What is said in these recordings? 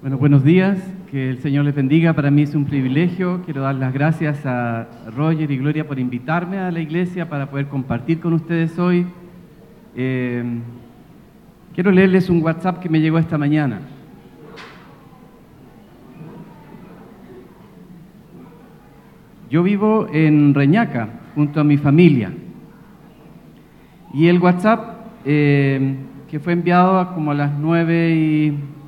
Bueno, buenos días, que el Señor les bendiga. Para mí es un privilegio. Quiero dar las gracias a Roger y Gloria por invitarme a la iglesia para poder compartir con ustedes hoy. Eh, quiero leerles un WhatsApp que me llegó esta mañana. Yo vivo en Reñaca, junto a mi familia. Y el WhatsApp, eh, que fue enviado como a las nueve y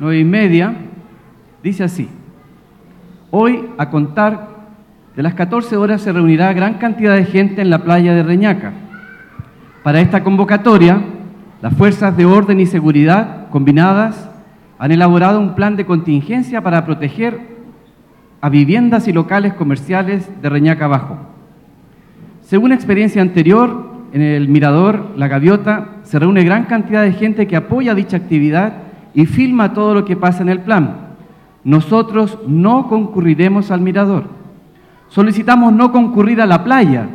nueve y media, dice así, hoy a contar de las 14 horas se reunirá gran cantidad de gente en la playa de Reñaca. Para esta convocatoria, las fuerzas de orden y seguridad combinadas han elaborado un plan de contingencia para proteger a viviendas y locales comerciales de Reñaca Abajo. Según experiencia anterior, en el Mirador La Gaviota se reúne gran cantidad de gente que apoya dicha actividad y filma todo lo que pasa en el plan. Nosotros no concurriremos al mirador. Solicitamos no concurrir a la playa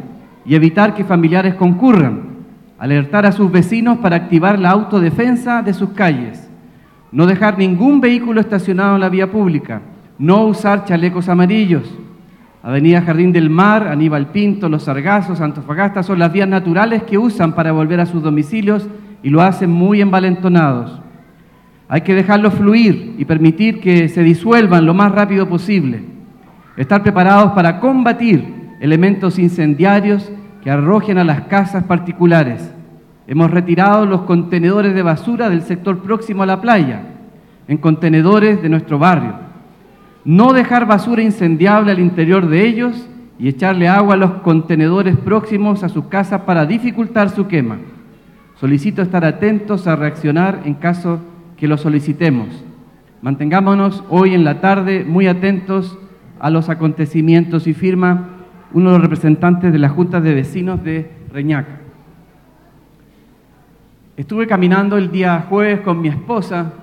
y evitar que familiares concurran. Alertar a sus vecinos para activar la autodefensa de sus calles. No dejar ningún vehículo estacionado en la vía pública. No usar chalecos amarillos. Avenida Jardín del Mar, Aníbal Pinto, Los Sargazos, Antofagasta son las vías naturales que usan para volver a sus domicilios y lo hacen muy envalentonados. Hay que dejarlo fluir y permitir que se disuelvan lo más rápido posible. Estar preparados para combatir elementos incendiarios que arrojen a las casas particulares. Hemos retirado los contenedores de basura del sector próximo a la playa, en contenedores de nuestro barrio. No dejar basura incendiable al interior de ellos y echarle agua a los contenedores próximos a sus casas para dificultar su quema. Solicito estar atentos a reaccionar en caso de que lo solicitemos. Mantengámonos hoy en la tarde muy atentos a los acontecimientos y firma uno de los representantes de la Junta de Vecinos de Reñaca. Estuve caminando el día jueves con mi esposa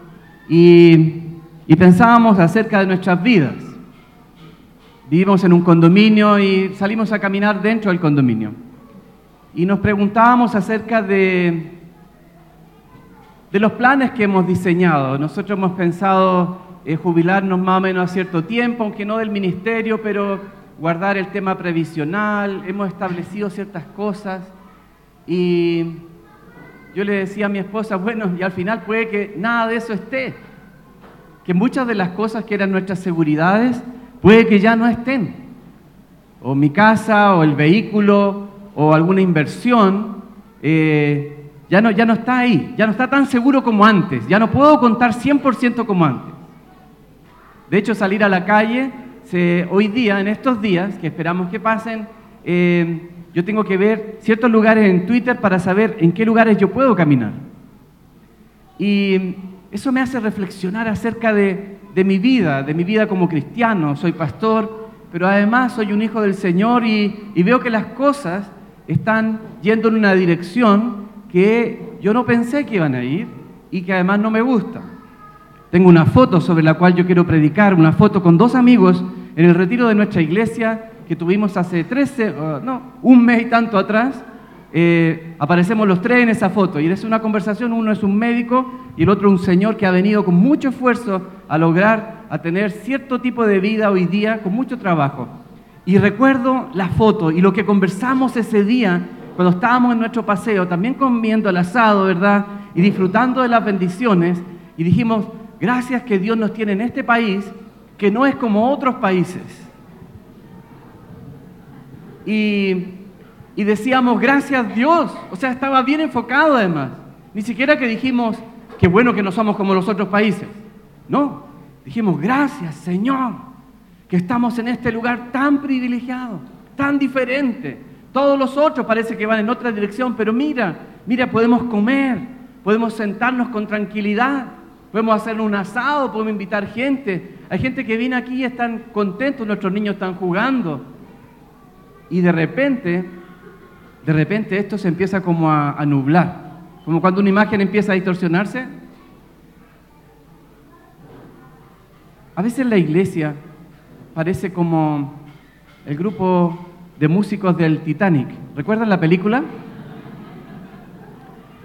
y, y pensábamos acerca de nuestras vidas. Vivimos en un condominio y salimos a caminar dentro del condominio. Y nos preguntábamos acerca de de los planes que hemos diseñado. Nosotros hemos pensado eh, jubilarnos más o menos a cierto tiempo, aunque no del ministerio, pero guardar el tema previsional, hemos establecido ciertas cosas. Y yo le decía a mi esposa, bueno, y al final puede que nada de eso esté, que muchas de las cosas que eran nuestras seguridades puede que ya no estén, o mi casa, o el vehículo, o alguna inversión, eh, ya no, ya no está ahí, ya no está tan seguro como antes, ya no puedo contar 100% como antes. De hecho, salir a la calle, hoy día, en estos días, que esperamos que pasen, eh, yo tengo que ver ciertos lugares en Twitter para saber en qué lugares yo puedo caminar. Y eso me hace reflexionar acerca de, mi vida, de mi vida como cristiano. Soy pastor, pero además soy un hijo del Señor y, y veo que las cosas están yendo en una dirección que yo no pensé que iban a ir y que además no me gusta. Tengo una foto sobre la cual yo quiero predicar, una foto con dos amigos en el retiro de nuestra iglesia que tuvimos hace 13, uh, no, un mes y tanto atrás. Eh, aparecemos los tres en esa foto y es una conversación, uno es un médico y el otro un señor que ha venido con mucho esfuerzo a lograr, a tener cierto tipo de vida hoy día, con mucho trabajo. Y recuerdo la foto y lo que conversamos ese día cuando estábamos en nuestro paseo, también comiendo el asado, ¿verdad? Y disfrutando de las bendiciones, y dijimos, gracias que Dios nos tiene en este país, que no es como otros países. Y, y decíamos, gracias Dios, o sea, estaba bien enfocado además. Ni siquiera que dijimos, qué bueno que no somos como los otros países. No, dijimos, gracias Señor, que estamos en este lugar tan privilegiado, tan diferente, todos los otros parece que van en otra dirección, pero mira, mira, podemos comer, podemos sentarnos con tranquilidad, podemos hacer un asado, podemos invitar gente. Hay gente que viene aquí y están contentos, nuestros niños están jugando. Y de repente, de repente esto se empieza como a, a nublar, como cuando una imagen empieza a distorsionarse. A veces la iglesia parece como el grupo de músicos del Titanic. ¿Recuerdan la película?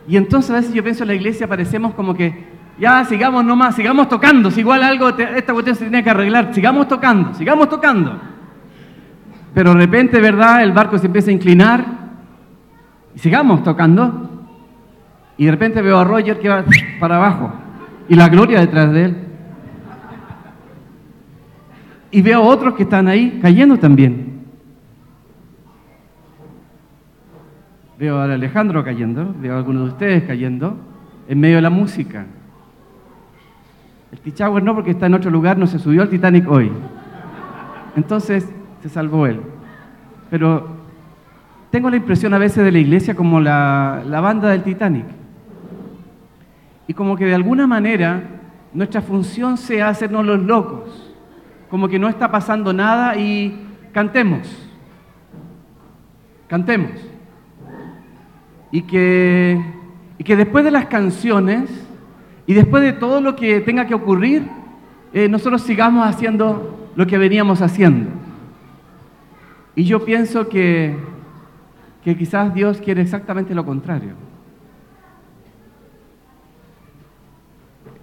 Y entonces a veces yo pienso en la iglesia parecemos como que, ya sigamos nomás, sigamos tocando, si igual algo, esta cuestión se tiene que arreglar, sigamos tocando, sigamos tocando. Pero de repente, ¿verdad? El barco se empieza a inclinar y sigamos tocando. Y de repente veo a Roger que va para abajo y la gloria detrás de él. Y veo otros que están ahí cayendo también. Veo a Alejandro cayendo, veo a algunos de ustedes cayendo en medio de la música. El Tichauer no, porque está en otro lugar, no se subió al Titanic hoy. Entonces se salvó él. Pero tengo la impresión a veces de la iglesia como la, la banda del Titanic. Y como que de alguna manera nuestra función sea hacernos los locos. Como que no está pasando nada y cantemos. Cantemos y que, y que después de las canciones y después de todo lo que tenga que ocurrir, eh, nosotros sigamos haciendo lo que veníamos haciendo. Y yo pienso que, que quizás Dios quiere exactamente lo contrario.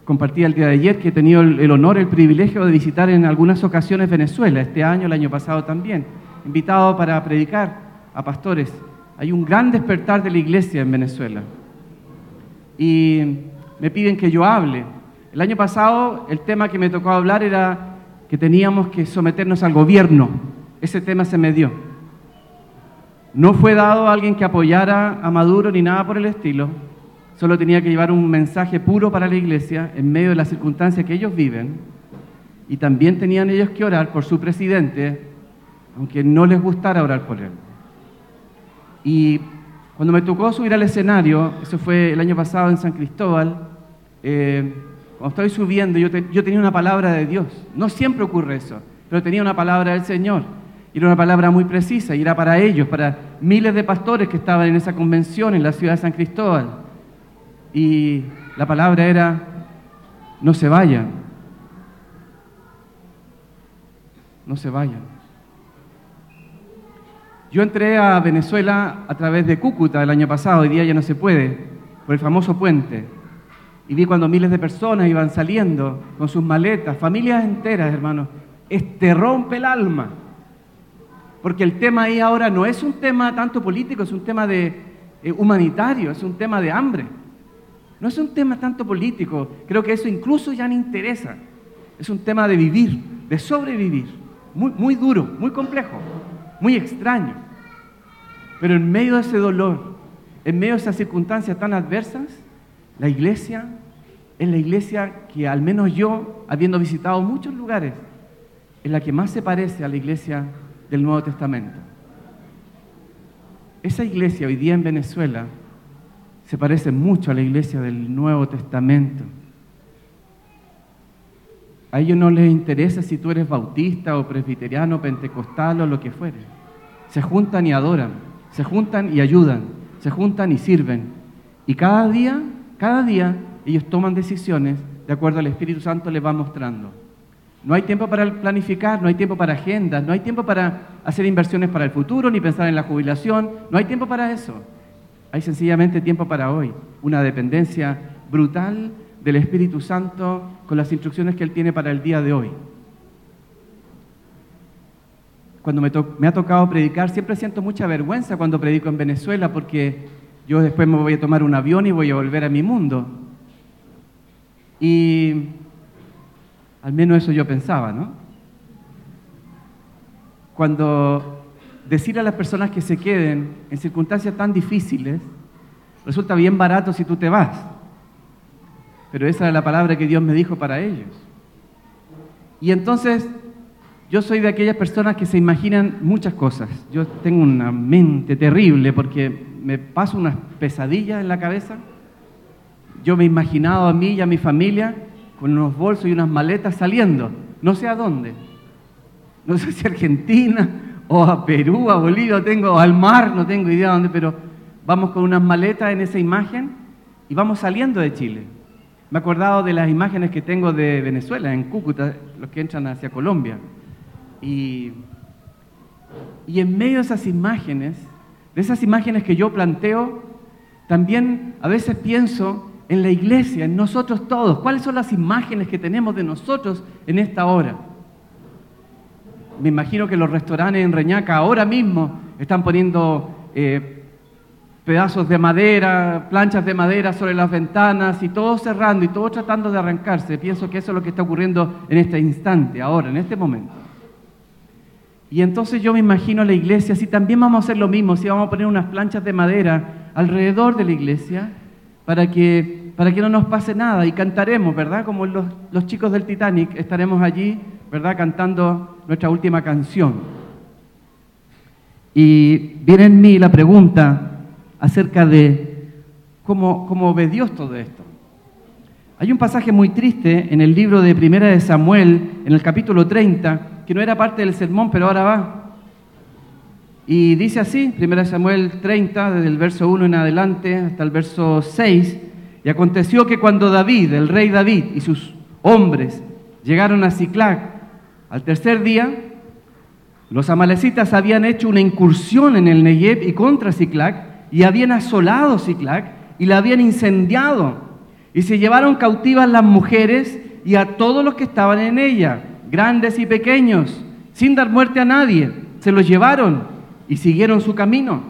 Compartí el día de ayer que he tenido el honor, el privilegio de visitar en algunas ocasiones Venezuela, este año, el año pasado también, invitado para predicar a pastores hay un gran despertar de la iglesia en Venezuela. Y me piden que yo hable. El año pasado el tema que me tocó hablar era que teníamos que someternos al gobierno. Ese tema se me dio. No fue dado a alguien que apoyara a Maduro ni nada por el estilo. Solo tenía que llevar un mensaje puro para la iglesia en medio de las circunstancias que ellos viven. Y también tenían ellos que orar por su presidente, aunque no les gustara orar por él. Y cuando me tocó subir al escenario, eso fue el año pasado en San Cristóbal, eh, cuando estoy subiendo, yo, yo tenía una palabra de Dios. No siempre ocurre eso, pero tenía una palabra del Señor. Y era una palabra muy precisa y era para ellos, para miles de pastores que estaban en esa convención en la ciudad de San Cristóbal. Y la palabra era, no se vayan, no se vayan. Yo entré a Venezuela a través de Cúcuta el año pasado, hoy día ya no se puede, por el famoso puente. Y vi cuando miles de personas iban saliendo con sus maletas, familias enteras, hermanos. Este rompe el alma. Porque el tema ahí ahora no es un tema tanto político, es un tema de, eh, humanitario, es un tema de hambre. No es un tema tanto político, creo que eso incluso ya no interesa. Es un tema de vivir, de sobrevivir. Muy, muy duro, muy complejo muy extraño. Pero en medio de ese dolor, en medio de esas circunstancias tan adversas, la iglesia es la iglesia que al menos yo, habiendo visitado muchos lugares, es la que más se parece a la iglesia del Nuevo Testamento. Esa iglesia hoy día en Venezuela se parece mucho a la iglesia del Nuevo Testamento. A ellos no les interesa si tú eres bautista o presbiteriano, pentecostal o lo que fuere. Se juntan y adoran, se juntan y ayudan, se juntan y sirven. Y cada día, cada día, ellos toman decisiones de acuerdo al Espíritu Santo les va mostrando. No hay tiempo para planificar, no hay tiempo para agendas, no hay tiempo para hacer inversiones para el futuro, ni pensar en la jubilación, no hay tiempo para eso. Hay sencillamente tiempo para hoy, una dependencia brutal del Espíritu Santo con las instrucciones que Él tiene para el día de hoy. Cuando me, ha tocado predicar, siempre siento mucha vergüenza cuando predico en Venezuela porque yo después me voy a tomar un avión y voy a volver a mi mundo. Y al menos eso yo pensaba, ¿no? Cuando decir a las personas que se queden en circunstancias tan difíciles resulta bien barato si tú te vas. Pero esa era la palabra que Dios me dijo para ellos. Y entonces yo soy de aquellas personas que se imaginan muchas cosas. Yo tengo una mente terrible porque me paso unas pesadillas en la cabeza. Yo me he imaginado a mí y a mi familia con unos bolsos y unas maletas saliendo, no sé a dónde. No sé si a Argentina o a Perú, a Bolivia, tengo, o al mar, no tengo idea de dónde, pero vamos con unas maletas en esa imagen y vamos saliendo de Chile. Me he acordado de las imágenes que tengo de Venezuela, en Cúcuta, los que entran hacia Colombia. Y, y en medio de esas imágenes, de esas imágenes que yo planteo, también a veces pienso en la iglesia, en nosotros todos. ¿Cuáles son las imágenes que tenemos de nosotros en esta hora? Me imagino que los restaurantes en Reñaca ahora mismo están poniendo eh, pedazos de madera, planchas de madera sobre las ventanas y todo cerrando y todo tratando de arrancarse. Pienso que eso es lo que está ocurriendo en este instante, ahora, en este momento. Y entonces yo me imagino la iglesia, si también vamos a hacer lo mismo, si vamos a poner unas planchas de madera alrededor de la iglesia para que, para que no nos pase nada y cantaremos, ¿verdad? Como los, los chicos del Titanic, estaremos allí, ¿verdad? Cantando nuestra última canción. Y viene en mí la pregunta, acerca de cómo, cómo ve Dios todo esto. Hay un pasaje muy triste en el libro de Primera de Samuel, en el capítulo 30, que no era parte del sermón, pero ahora va. Y dice así, Primera de Samuel 30, desde el verso 1 en adelante hasta el verso 6, y aconteció que cuando David, el rey David y sus hombres llegaron a Ciclac, al tercer día, los amalecitas habían hecho una incursión en el Negev y contra Ciclac, y habían asolado Ciclac y la habían incendiado. Y se llevaron cautivas las mujeres y a todos los que estaban en ella, grandes y pequeños, sin dar muerte a nadie. Se los llevaron y siguieron su camino.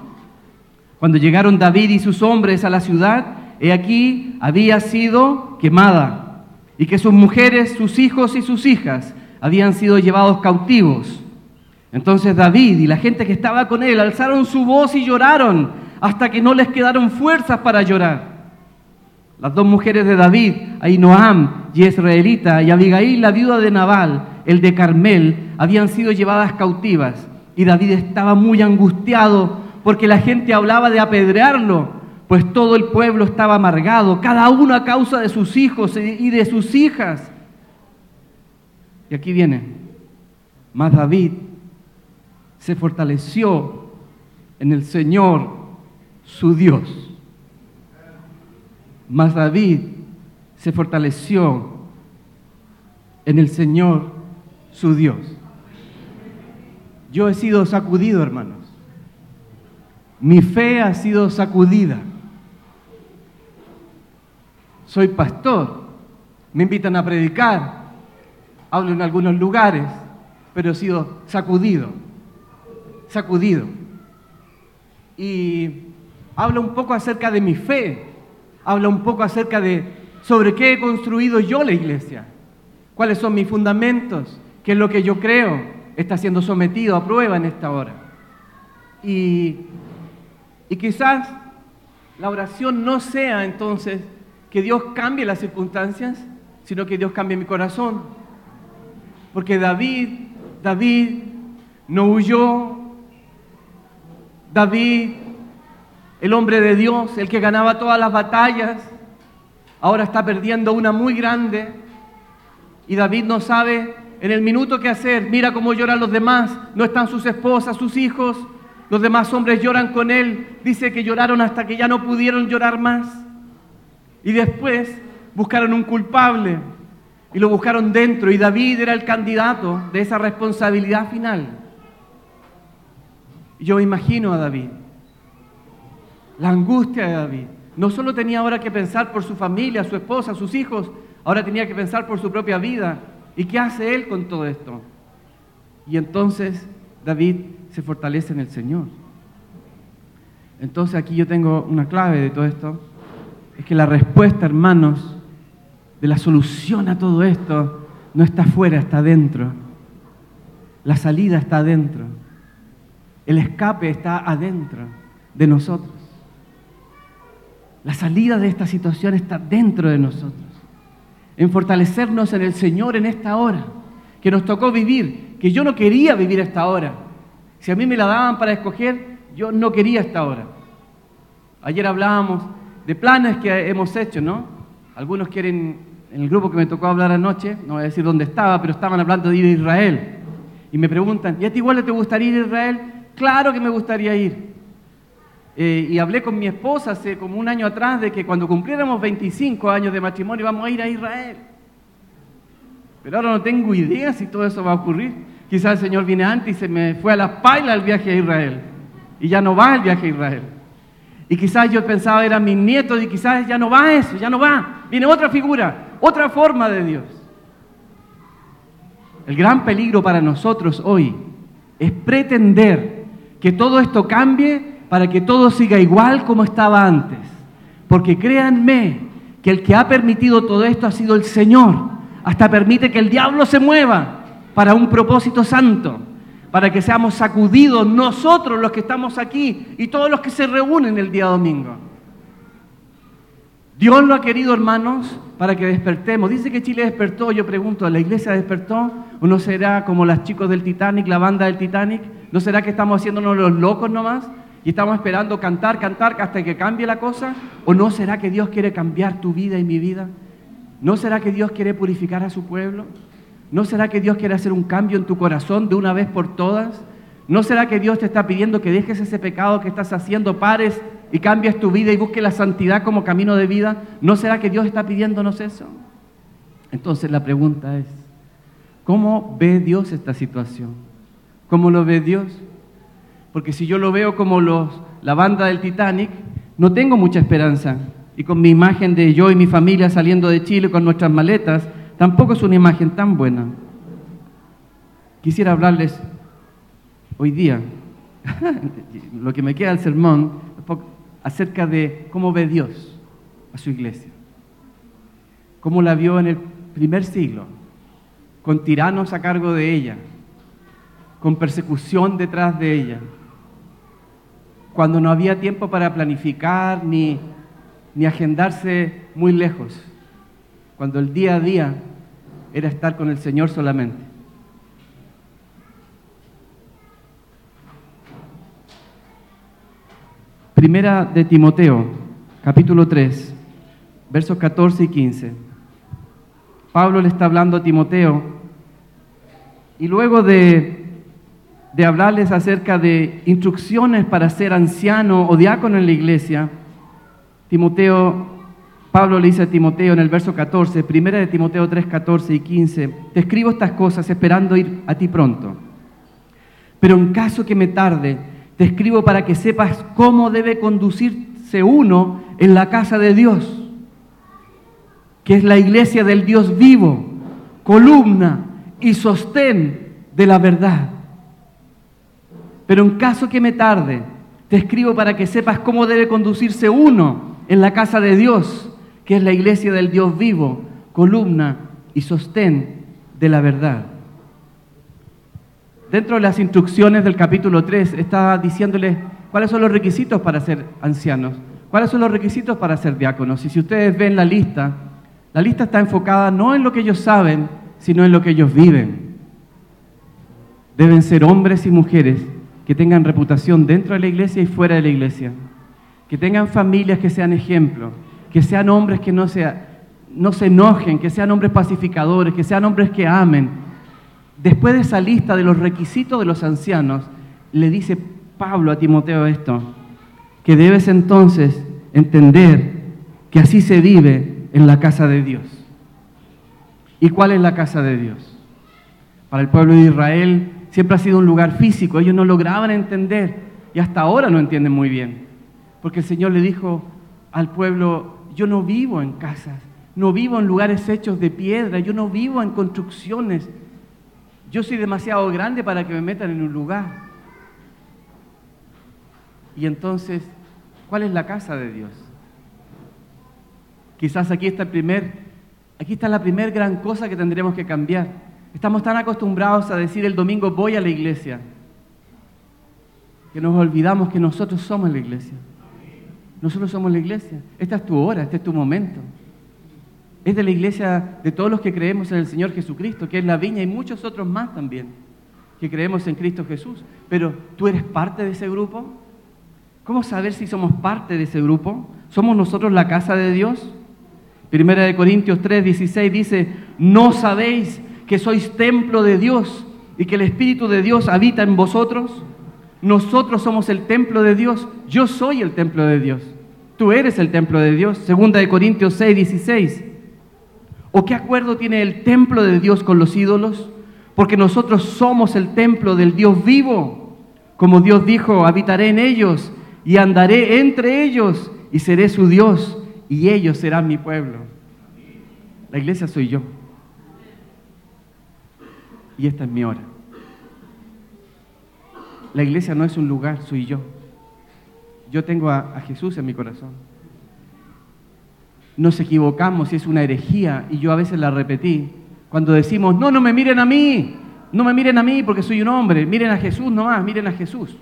Cuando llegaron David y sus hombres a la ciudad, he aquí había sido quemada y que sus mujeres, sus hijos y sus hijas habían sido llevados cautivos. Entonces David y la gente que estaba con él alzaron su voz y lloraron hasta que no les quedaron fuerzas para llorar. Las dos mujeres de David, Ainoam, Israelita y Abigail, la viuda de Nabal, el de Carmel, habían sido llevadas cautivas. Y David estaba muy angustiado porque la gente hablaba de apedrearlo, pues todo el pueblo estaba amargado, cada uno a causa de sus hijos y de sus hijas. Y aquí viene, mas David se fortaleció en el Señor su Dios. Mas David se fortaleció en el Señor su Dios. Yo he sido sacudido, hermanos. Mi fe ha sido sacudida. Soy pastor. Me invitan a predicar. Hablo en algunos lugares, pero he sido sacudido. Sacudido. Y habla un poco acerca de mi fe, habla un poco acerca de sobre qué he construido yo la iglesia, cuáles son mis fundamentos, qué es lo que yo creo está siendo sometido a prueba en esta hora. Y, y quizás la oración no sea entonces que Dios cambie las circunstancias, sino que Dios cambie mi corazón. Porque David, David no huyó, David el hombre de Dios, el que ganaba todas las batallas, ahora está perdiendo una muy grande y David no sabe en el minuto qué hacer. Mira cómo lloran los demás, no están sus esposas, sus hijos, los demás hombres lloran con él. Dice que lloraron hasta que ya no pudieron llorar más. Y después buscaron un culpable y lo buscaron dentro y David era el candidato de esa responsabilidad final. Yo imagino a David la angustia de David. No solo tenía ahora que pensar por su familia, su esposa, sus hijos, ahora tenía que pensar por su propia vida. ¿Y qué hace él con todo esto? Y entonces David se fortalece en el Señor. Entonces aquí yo tengo una clave de todo esto. Es que la respuesta, hermanos, de la solución a todo esto no está afuera, está adentro. La salida está adentro. El escape está adentro de nosotros. La salida de esta situación está dentro de nosotros. En fortalecernos en el Señor en esta hora que nos tocó vivir, que yo no quería vivir esta hora. Si a mí me la daban para escoger, yo no quería esta hora. Ayer hablábamos de planes que hemos hecho, ¿no? Algunos quieren, en el grupo que me tocó hablar anoche, no voy a decir dónde estaba, pero estaban hablando de ir a Israel. Y me preguntan, ¿y a ti igual te gustaría ir a Israel? Claro que me gustaría ir. Eh, y hablé con mi esposa hace como un año atrás de que cuando cumpliéramos 25 años de matrimonio íbamos a ir a Israel. Pero ahora no tengo idea si todo eso va a ocurrir. Quizás el Señor viene antes y se me fue a la paila el viaje a Israel. Y ya no va el viaje a Israel. Y quizás yo pensaba eran mis nietos y quizás ya no va eso, ya no va. Viene otra figura, otra forma de Dios. El gran peligro para nosotros hoy es pretender que todo esto cambie para que todo siga igual como estaba antes. Porque créanme que el que ha permitido todo esto ha sido el Señor. Hasta permite que el diablo se mueva para un propósito santo, para que seamos sacudidos nosotros los que estamos aquí y todos los que se reúnen el día domingo. Dios lo ha querido, hermanos, para que despertemos. Dice que Chile despertó, yo pregunto, ¿la iglesia despertó? ¿O no será como los chicos del Titanic, la banda del Titanic? ¿No será que estamos haciéndonos los locos nomás? Y estamos esperando cantar, cantar hasta que cambie la cosa. ¿O no será que Dios quiere cambiar tu vida y mi vida? ¿No será que Dios quiere purificar a su pueblo? ¿No será que Dios quiere hacer un cambio en tu corazón de una vez por todas? ¿No será que Dios te está pidiendo que dejes ese pecado que estás haciendo, pares y cambies tu vida y busques la santidad como camino de vida? ¿No será que Dios está pidiéndonos eso? Entonces la pregunta es, ¿cómo ve Dios esta situación? ¿Cómo lo ve Dios? Porque si yo lo veo como la banda del Titanic, no tengo mucha esperanza. Y con mi imagen de yo y mi familia saliendo de Chile con nuestras maletas, tampoco es una imagen tan buena. Quisiera hablarles hoy día, lo que me queda del sermón, acerca de cómo ve Dios a su iglesia. Cómo la vio en el primer siglo, con tiranos a cargo de ella, con persecución detrás de ella, cuando no había tiempo para planificar ni, ni agendarse muy lejos, cuando el día a día era estar con el Señor solamente. Primera de Timoteo, capítulo 3, versos 14 y 15. Pablo le está hablando a Timoteo y luego de de hablarles acerca de instrucciones para ser anciano o diácono en la iglesia, Timoteo, Pablo le dice a Timoteo en el verso 14, primera de Timoteo 3, 14 y 15, te escribo estas cosas esperando ir a ti pronto. Pero en caso que me tarde, te escribo para que sepas cómo debe conducirse uno en la casa de Dios, que es la iglesia del Dios vivo, columna y sostén de la verdad. Pero en caso que me tarde, te escribo para que sepas cómo debe conducirse uno en la casa de Dios, que es la iglesia del Dios vivo, columna y sostén de la verdad. Dentro de las instrucciones del capítulo 3 está diciéndoles cuáles son los requisitos para ser ancianos, cuáles son los requisitos para ser diáconos. Y si ustedes ven la lista, la lista está enfocada no en lo que ellos saben, sino en lo que ellos viven. Deben ser hombres y mujeres que tengan reputación dentro de la iglesia y fuera de la iglesia, que tengan familias que sean ejemplo, que sean hombres que no, no se enojen, que sean hombres pacificadores, que sean hombres que amen. Después de esa lista de los requisitos de los ancianos, le dice Pablo a Timoteo esto, que debes entonces entender que así se vive en la casa de Dios. ¿Y cuál es la casa de Dios? Para el pueblo de Israel siempre ha sido un lugar físico. Ellos no lograban entender y hasta ahora no entienden muy bien. Porque el Señor le dijo al pueblo, yo no vivo en casas, no vivo en lugares hechos de piedra, yo no vivo en construcciones. Yo soy demasiado grande para que me metan en un lugar. Y entonces, ¿cuál es la casa de Dios? Quizás aquí está el primer, aquí está la primera gran cosa que tendremos que cambiar. Estamos tan acostumbrados a decir el domingo voy a la iglesia que nos olvidamos que nosotros somos la iglesia. Nosotros somos la iglesia. Esta es tu hora, este es tu momento. Es de la iglesia de todos los que creemos en el Señor Jesucristo, que es la viña y muchos otros más también, que creemos en Cristo Jesús. Pero tú eres parte de ese grupo. ¿Cómo saber si somos parte de ese grupo? ¿Somos nosotros la casa de Dios? Primera de Corintios 3, 16 dice, no sabéis que sois templo de Dios y que el Espíritu de Dios habita en vosotros? Nosotros somos el templo de Dios. Yo soy el templo de Dios. Tú eres el templo de Dios. Segunda de Corintios 6, 16. ¿O qué acuerdo tiene el templo de Dios con los ídolos? Porque nosotros somos el templo del Dios vivo. Como Dios dijo, habitaré en ellos y andaré entre ellos y seré su Dios y ellos serán mi pueblo. La iglesia soy yo. Y esta es mi hora. La iglesia no es un lugar, soy yo. Yo tengo a, Jesús en mi corazón. Nos equivocamos y es una herejía y yo a veces la repetí. Cuando decimos, no, no me miren a mí, no me miren a mí porque soy un hombre, miren a Jesús nomás, miren a Jesús.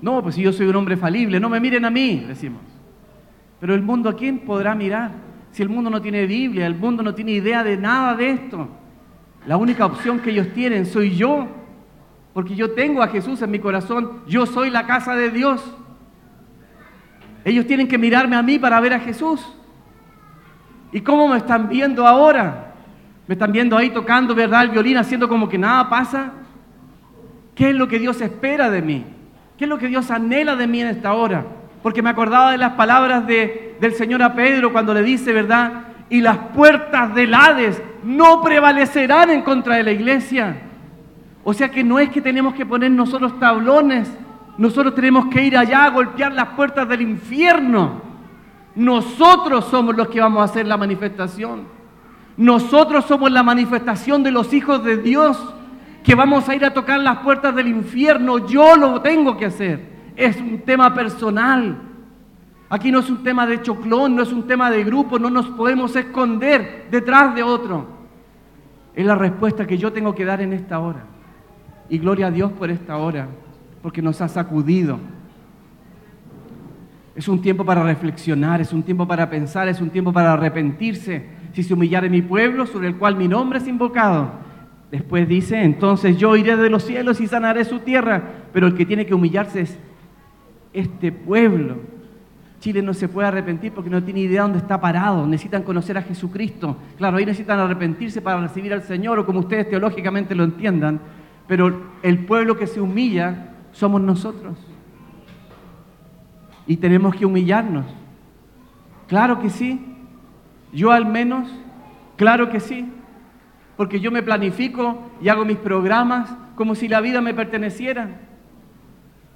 No, pues si yo soy un hombre falible, no me miren a mí, decimos. Pero el mundo, ¿a quién podrá mirar? Si el mundo no tiene Biblia, el mundo no tiene idea de nada de esto. La única opción que ellos tienen soy yo, porque yo tengo a Jesús en mi corazón, yo soy la casa de Dios. Ellos tienen que mirarme a mí para ver a Jesús. ¿Y cómo me están viendo ahora? ¿Me están viendo ahí tocando, verdad, el violín, haciendo como que nada pasa? ¿Qué es lo que Dios espera de mí? ¿Qué es lo que Dios anhela de mí en esta hora? Porque me acordaba de las palabras de, del Señor a Pedro cuando le dice, ¿verdad? Y las puertas del Hades no prevalecerán en contra de la iglesia. O sea que no es que tenemos que poner nosotros tablones, nosotros tenemos que ir allá a golpear las puertas del infierno. Nosotros somos los que vamos a hacer la manifestación. Nosotros somos la manifestación de los hijos de Dios que vamos a ir a tocar las puertas del infierno. Yo lo tengo que hacer. Es un tema personal. Aquí no es un tema de choclón, no es un tema de grupo, no nos podemos esconder detrás de otro. Es la respuesta que yo tengo que dar en esta hora. Y gloria a Dios por esta hora, porque nos ha sacudido. Es un tiempo para reflexionar, es un tiempo para pensar, es un tiempo para arrepentirse. Si se humillare mi pueblo, sobre el cual mi nombre es invocado, Después dice, entonces yo iré de los cielos y sanaré su tierra, pero el que tiene que humillarse es este pueblo. Chile no se puede arrepentir porque no tiene idea dónde está parado, necesitan conocer a Jesucristo. Claro, ahí necesitan arrepentirse para recibir al Señor o como ustedes teológicamente lo entiendan, pero el pueblo que se humilla somos nosotros. Y tenemos que humillarnos. Claro que sí. Yo al menos, claro que sí porque yo me planifico y hago mis programas como si la vida me perteneciera.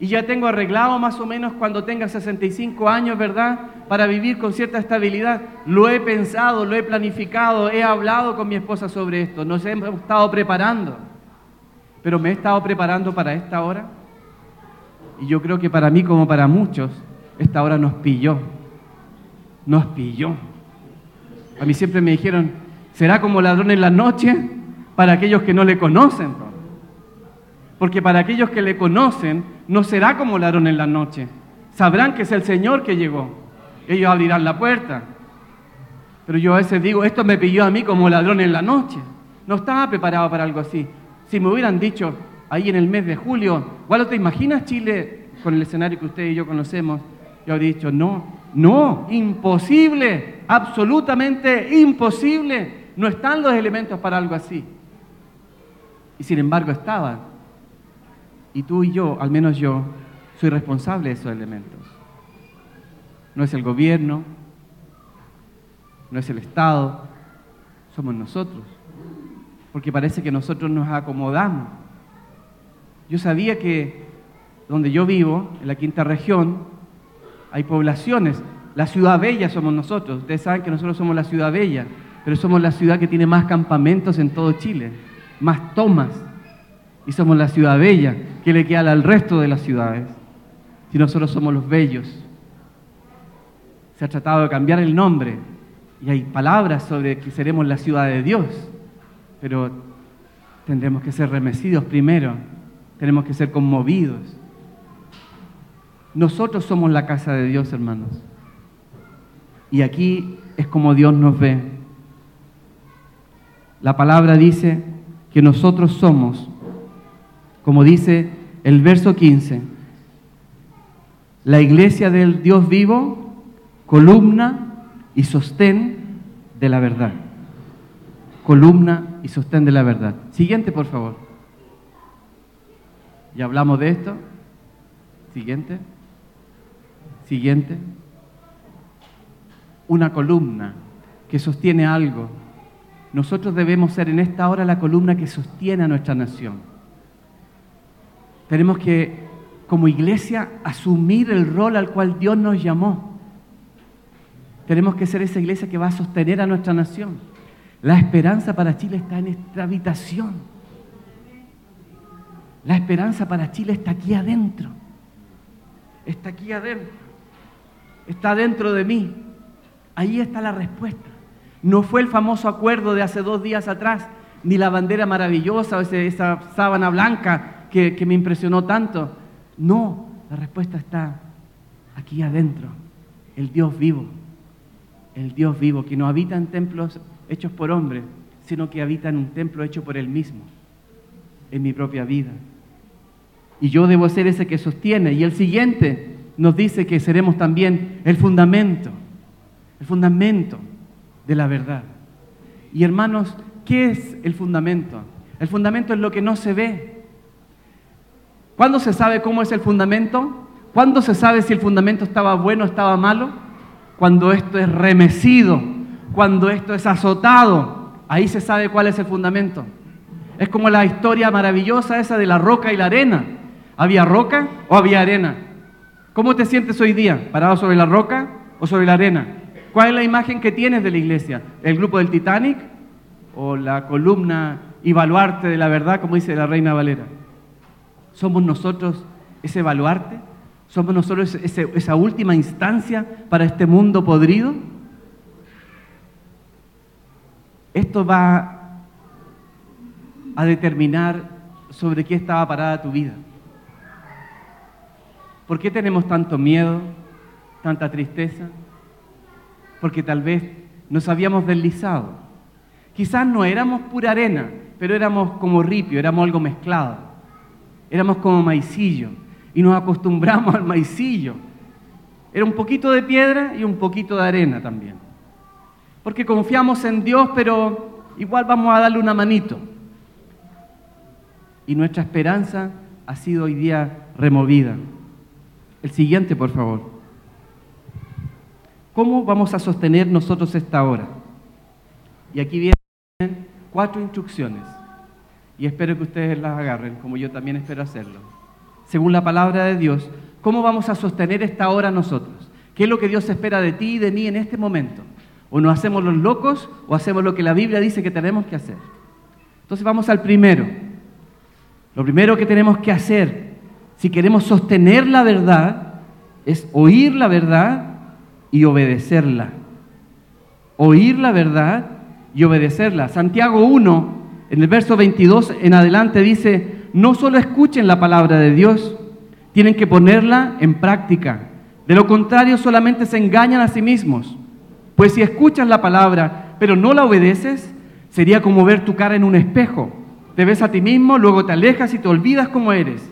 Y ya tengo arreglado más o menos cuando tenga 65 años, ¿verdad? Para vivir con cierta estabilidad. Lo he pensado, lo he planificado, he hablado con mi esposa sobre esto, nos hemos estado preparando. Pero me he estado preparando para esta hora. Y yo creo que para mí, como para muchos, esta hora nos pilló. Nos pilló. A mí siempre me dijeron, Será como ladrón en la noche para aquellos que no le conocen. Porque para aquellos que le conocen, no será como ladrón en la noche. Sabrán que es el Señor que llegó. Ellos abrirán la puerta. Pero yo a veces digo, esto me pilló a mí como ladrón en la noche. No estaba preparado para algo así. Si me hubieran dicho ahí en el mes de julio, ¿cuál te imaginas Chile con el escenario que usted y yo conocemos? Yo habría dicho, no, no, imposible, absolutamente imposible. No están los elementos para algo así. Y sin embargo estaban. Y tú y yo, al menos yo, soy responsable de esos elementos. No es el gobierno, no es el Estado, somos nosotros. Porque parece que nosotros nos acomodamos. Yo sabía que donde yo vivo, en la quinta región, hay poblaciones. La ciudad bella somos nosotros. Ustedes saben que nosotros somos la ciudad bella pero somos la ciudad que tiene más campamentos en todo Chile, más tomas. Y somos la ciudad bella, que le queda al resto de las ciudades. Si nosotros somos los bellos. Se ha tratado de cambiar el nombre y hay palabras sobre que seremos la ciudad de Dios, pero tendremos que ser remecidos primero, tenemos que ser conmovidos. Nosotros somos la casa de Dios, hermanos. Y aquí es como Dios nos ve. La palabra dice que nosotros somos, como dice el verso 15, la iglesia del Dios vivo, columna y sostén de la verdad. Columna y sostén de la verdad. Siguiente, por favor. Ya hablamos de esto. Siguiente. Siguiente. Una columna que sostiene algo, nosotros debemos ser en esta hora la columna que sostiene a nuestra nación. Tenemos que como iglesia, asumir el rol al cual Dios nos llamó. Tenemos que ser esa iglesia que va a sostener a nuestra nación. La esperanza para Chile está en esta habitación. La esperanza para Chile está aquí adentro. Está aquí adentro. Está dentro de mí. Ahí está la respuesta. No fue el famoso acuerdo de hace dos días atrás, ni la bandera maravillosa o esa sábana blanca que, me impresionó tanto. No, la respuesta está aquí adentro. El Dios vivo. El Dios vivo que no habita en templos hechos por hombres, sino que habita en un templo hecho por Él mismo, en mi propia vida. Y yo debo ser ese que sostiene. Y el siguiente nos dice que seremos también el fundamento, el fundamento de la verdad. Y hermanos, ¿qué es el fundamento? El fundamento es lo que no se ve. ¿Cuándo se sabe cómo es el fundamento? ¿Cuándo se sabe si el fundamento estaba bueno o estaba malo? Cuando esto es remecido, cuando esto es azotado, ahí se sabe cuál es el fundamento. Es como la historia maravillosa esa de la roca y la arena. ¿Había roca o había arena? ¿Cómo te sientes hoy día? ¿Parado sobre la roca o sobre la arena? ¿Cuál es la imagen que tienes de la iglesia? ¿El grupo del Titanic o la columna y baluarte de la verdad, como dice la reina Valera? ¿Somos nosotros ese baluarte? ¿Somos nosotros esa última instancia para este mundo podrido? Esto va a determinar sobre qué estaba parada tu vida. ¿Por qué tenemos tanto miedo, tanta tristeza? porque tal vez nos habíamos deslizado. Quizás no éramos pura arena, pero éramos como ripio, éramos algo mezclado. Éramos como maicillo y nos acostumbramos al maicillo. Era un poquito de piedra y un poquito de arena también. Porque confiamos en Dios, pero igual vamos a darle una manito. Y nuestra esperanza ha sido hoy día removida. El siguiente, por favor. ¿Cómo vamos a sostener nosotros esta hora? Y aquí vienen cuatro instrucciones. Y espero que ustedes las agarren, como yo también espero hacerlo. Según la palabra de Dios, ¿cómo vamos a sostener esta hora nosotros? ¿Qué es lo que Dios espera de ti y de mí en este momento? O nos hacemos los locos o hacemos lo que la Biblia dice que tenemos que hacer. Entonces vamos al primero. Lo primero que tenemos que hacer, si queremos sostener la verdad, es oír la verdad y obedecerla. Oír la verdad y obedecerla. Santiago 1, en el verso 22 en adelante dice, no solo escuchen la palabra de Dios, tienen que ponerla en práctica. De lo contrario, solamente se engañan a sí mismos. Pues si escuchas la palabra, pero no la obedeces, sería como ver tu cara en un espejo. Te ves a ti mismo, luego te alejas y te olvidas cómo eres.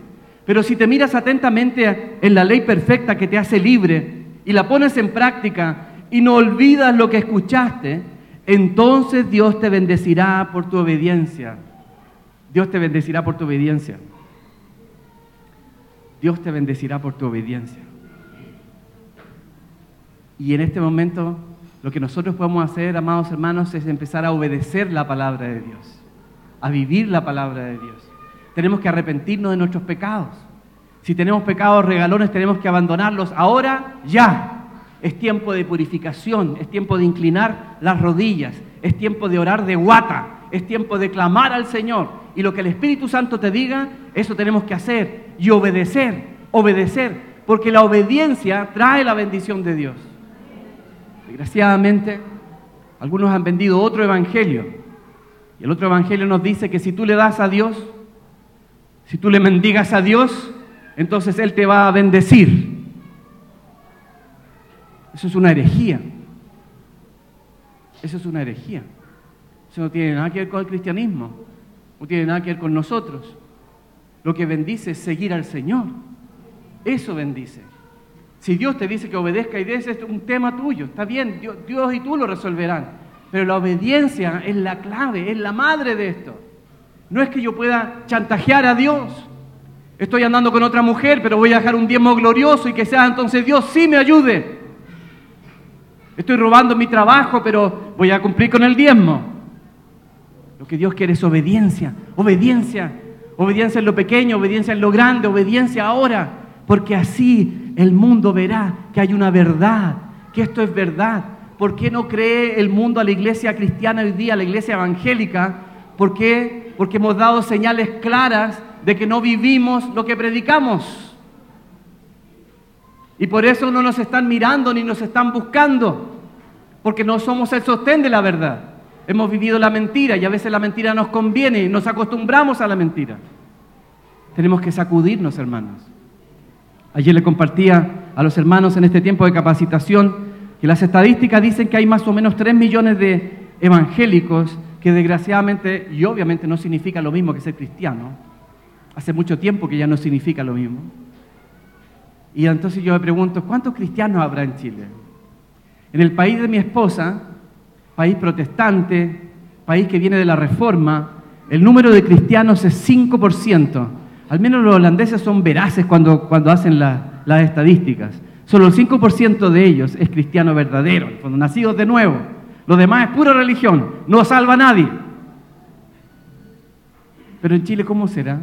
Pero si te miras atentamente en la ley perfecta que te hace libre, y la pones en práctica y no olvidas lo que escuchaste, entonces Dios te bendecirá por tu obediencia. Dios te bendecirá por tu obediencia. Dios te bendecirá por tu obediencia. Y en este momento lo que nosotros podemos hacer, amados hermanos, es empezar a obedecer la palabra de Dios, a vivir la palabra de Dios. Tenemos que arrepentirnos de nuestros pecados. Si tenemos pecados regalones, tenemos que abandonarlos. Ahora, ya. Es tiempo de purificación, es tiempo de inclinar las rodillas, es tiempo de orar de guata, es tiempo de clamar al Señor. Y lo que el Espíritu Santo te diga, eso tenemos que hacer y obedecer, obedecer, porque la obediencia trae la bendición de Dios. Desgraciadamente, algunos han vendido otro evangelio. Y el otro evangelio nos dice que si tú le das a Dios, si tú le mendigas a Dios, entonces Él te va a bendecir. Eso es una herejía. Eso es una herejía. Eso no tiene nada que ver con el cristianismo. No tiene nada que ver con nosotros. Lo que bendice es seguir al Señor. Eso bendice. Si Dios te dice que obedezca y des, es un tema tuyo. Está bien, Dios, Dios y tú lo resolverán. Pero la obediencia es la clave, es la madre de esto. No es que yo pueda chantajear a Dios. Estoy andando con otra mujer, pero voy a dejar un diezmo glorioso y que sea entonces Dios sí me ayude. Estoy robando mi trabajo, pero voy a cumplir con el diezmo. Lo que Dios quiere es obediencia, obediencia, obediencia en lo pequeño, obediencia en lo grande, obediencia ahora. porque así el mundo verá que hay una verdad, que esto es verdad. ¿Por qué no cree el mundo a la iglesia cristiana hoy día, a la iglesia evangélica? ¿Por qué? Porque hemos dado señales claras de que no vivimos lo que predicamos. Y por eso no nos están mirando ni nos están buscando, porque no somos el sostén de la verdad. Hemos vivido la mentira y a veces la mentira nos conviene y nos acostumbramos a la mentira. Tenemos que sacudirnos, hermanos. Ayer le compartía a los hermanos en este tiempo de capacitación que las estadísticas dicen que hay más o menos 3 millones de evangélicos que desgraciadamente, y obviamente no significa lo mismo que ser cristiano, hace mucho tiempo que ya no significa lo mismo. Y entonces yo me pregunto, ¿cuántos cristianos habrá en Chile? En el país de mi esposa, país protestante, país que viene de la reforma, el número de cristianos es 5%. Al menos los holandeses son veraces cuando, cuando hacen las estadísticas. Solo el 5% de ellos es cristiano verdadero, nacidos de nuevo. Lo demás es pura religión, no salva a nadie. Pero en Chile, ¿cómo será?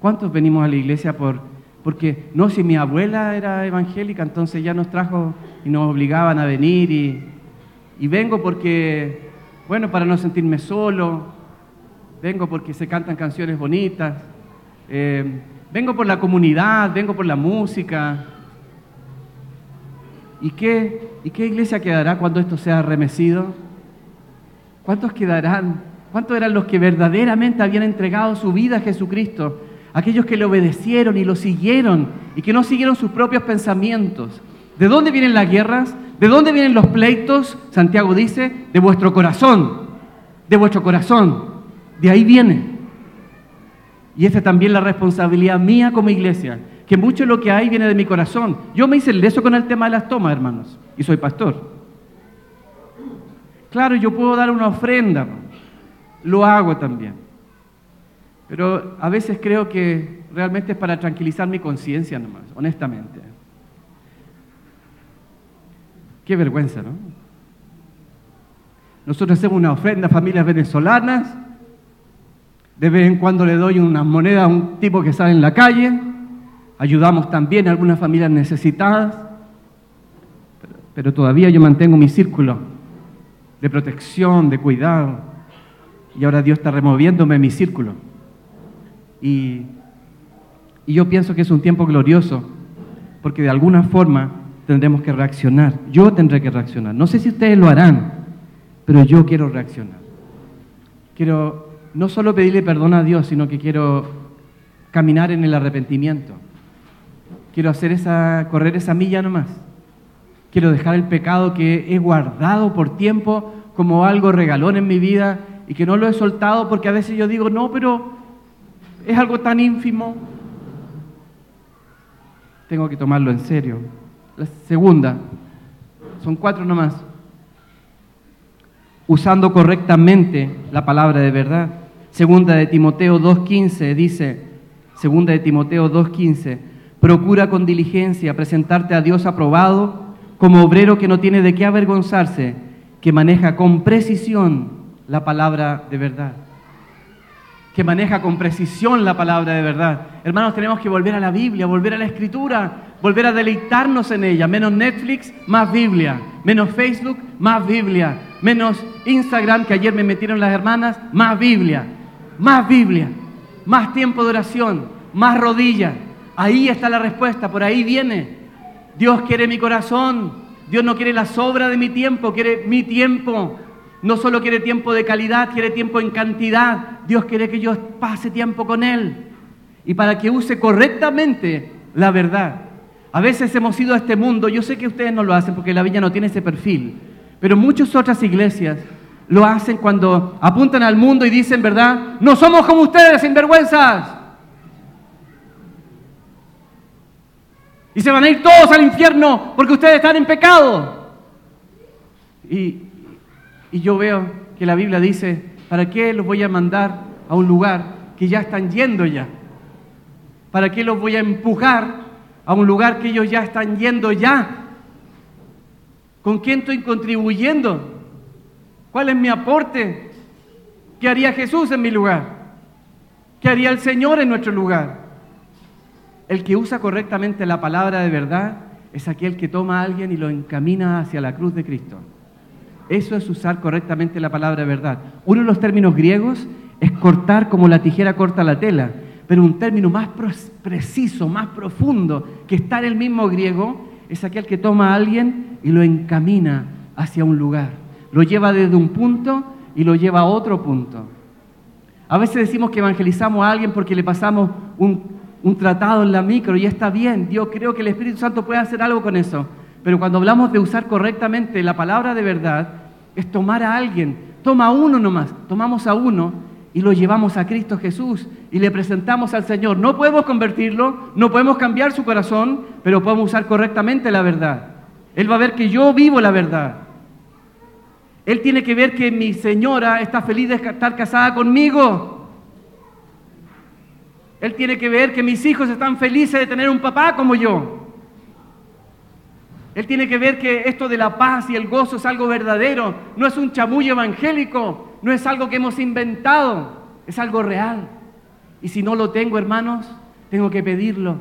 ¿Cuántos venimos a la iglesia por, porque, no, si mi abuela era evangélica, entonces ya nos trajo y nos obligaban a venir y, y vengo porque, bueno, para no sentirme solo, vengo porque se cantan canciones bonitas, eh, vengo por la comunidad, vengo por la música. ¿Y qué, ¿Y qué iglesia quedará cuando esto sea remecido? ¿Cuántos quedarán? ¿Cuántos eran los que verdaderamente habían entregado su vida a Jesucristo? Aquellos que le obedecieron y lo siguieron y que no siguieron sus propios pensamientos. ¿De dónde vienen las guerras? ¿De dónde vienen los pleitos? Santiago dice, de vuestro corazón, de vuestro corazón. De ahí viene. Y esta es también la responsabilidad mía como iglesia, que mucho de lo que hay viene de mi corazón. Yo me hice leso con el tema de las tomas, hermanos, y soy pastor. Claro, yo puedo dar una ofrenda, lo hago también. Pero a veces creo que realmente es para tranquilizar mi conciencia nomás, honestamente. Qué vergüenza, ¿no? Nosotros hacemos una ofrenda a familias venezolanas de vez en cuando le doy una moneda a un tipo que sale en la calle. Ayudamos también a algunas familias necesitadas. Pero, todavía yo mantengo mi círculo de protección, de cuidado. Y ahora Dios está removiéndome mi círculo. Y, yo pienso que es un tiempo glorioso, porque de alguna forma tendremos que reaccionar. Yo tendré que reaccionar. No sé si ustedes lo harán, pero yo quiero reaccionar. Quiero no solo pedirle perdón a Dios, sino que quiero caminar en el arrepentimiento. Quiero hacer esa, correr esa milla nomás. Quiero dejar el pecado que he guardado por tiempo como algo regalón en mi vida y que no lo he soltado porque a veces yo digo, no, pero es algo tan ínfimo. Tengo que tomarlo en serio. La segunda, son cuatro nomás. Usando correctamente la palabra de verdad. Segunda de Timoteo 2.15 dice, segunda de Timoteo 2.15, procura con diligencia presentarte a Dios aprobado como obrero que no tiene de qué avergonzarse, que maneja con precisión la palabra de verdad. Que maneja con precisión la palabra de verdad. Hermanos, tenemos que volver a la Biblia, volver a la Escritura, volver a deleitarnos en ella. Menos Netflix, más Biblia. Menos Facebook, más Biblia. Menos Instagram, que ayer me metieron las hermanas, más Biblia más Biblia, más tiempo de oración, más rodillas. Ahí está la respuesta, por ahí viene. Dios quiere mi corazón, Dios no quiere la sobra de mi tiempo, quiere mi tiempo. No solo quiere tiempo de calidad, quiere tiempo en cantidad. Dios quiere que yo pase tiempo con Él. Y para que use correctamente la verdad. A veces hemos ido a este mundo, yo sé que ustedes no lo hacen porque la villa no tiene ese perfil, pero muchas otras iglesias lo hacen cuando apuntan al mundo y dicen, ¿verdad? No somos como ustedes, sinvergüenzas. Y se van a ir todos al infierno porque ustedes están en pecado. Y, y yo veo que la Biblia dice, ¿para qué los voy a mandar a un lugar que ya están yendo ya? ¿Para qué los voy a empujar a un lugar que ellos ya están yendo ya? ¿Con quién estoy contribuyendo? ¿Cuál es mi aporte? ¿Qué haría Jesús en mi lugar? ¿Qué haría el Señor en nuestro lugar? El que usa correctamente la palabra de verdad es aquel que toma a alguien y lo encamina hacia la cruz de Cristo. Eso es usar correctamente la palabra verdad. Uno de los términos griegos es cortar como la tijera corta la tela, pero un término más preciso, más profundo, que está en el mismo griego, es aquel que toma a alguien y lo encamina hacia un lugar. Lo lleva desde un punto y lo lleva a otro punto. A veces decimos que evangelizamos a alguien porque le pasamos un, un tratado en la micro y está bien. Yo creo que el Espíritu Santo puede hacer algo con eso. Pero cuando hablamos de usar correctamente la palabra de verdad, es tomar a alguien. Toma a uno nomás. Tomamos a uno y lo llevamos a Cristo Jesús y le presentamos al Señor. No podemos convertirlo, no podemos cambiar su corazón, pero podemos usar correctamente la verdad. Él va a ver que yo vivo la verdad. Él tiene que ver que mi señora está feliz de estar casada conmigo. Él tiene que ver que mis hijos están felices de tener un papá como yo. Él tiene que ver que esto de la paz y el gozo es algo verdadero, no es un chamullo evangélico, no es algo que hemos inventado, es algo real. Y si no lo tengo, hermanos, tengo que pedirlo,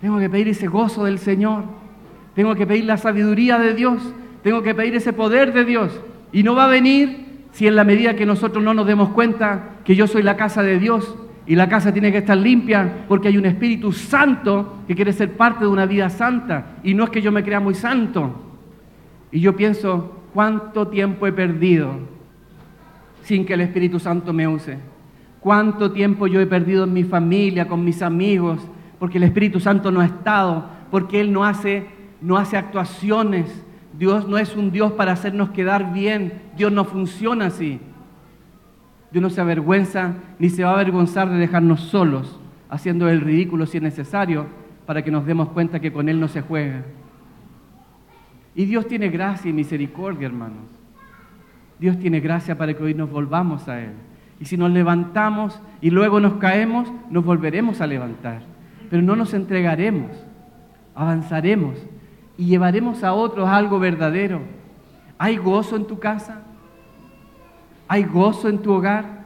tengo que pedir ese gozo del Señor, tengo que pedir la sabiduría de Dios, tengo que pedir ese poder de Dios. Y no va a venir si en la medida que nosotros no nos demos cuenta que yo soy la casa de Dios, y la casa tiene que estar limpia porque hay un Espíritu Santo que quiere ser parte de una vida santa. Y no es que yo me crea muy santo. Y yo pienso, ¿cuánto tiempo he perdido sin que el Espíritu Santo me use? ¿Cuánto tiempo yo he perdido en mi familia, con mis amigos, porque el Espíritu Santo no ha estado, porque Él no hace, no hace actuaciones. Dios no es un Dios para hacernos quedar bien. Dios no funciona así. Dios no se avergüenza ni se va a avergonzar de dejarnos solos, haciendo el ridículo si es necesario, para que nos demos cuenta que con Él no se juega. Y Dios tiene gracia y misericordia, hermanos. Dios tiene gracia para que hoy nos volvamos a Él. Y si nos levantamos y luego nos caemos, nos volveremos a levantar. Pero no nos entregaremos, avanzaremos y llevaremos a otros algo verdadero. ¿Hay gozo en tu casa? ¿Hay gozo en tu hogar?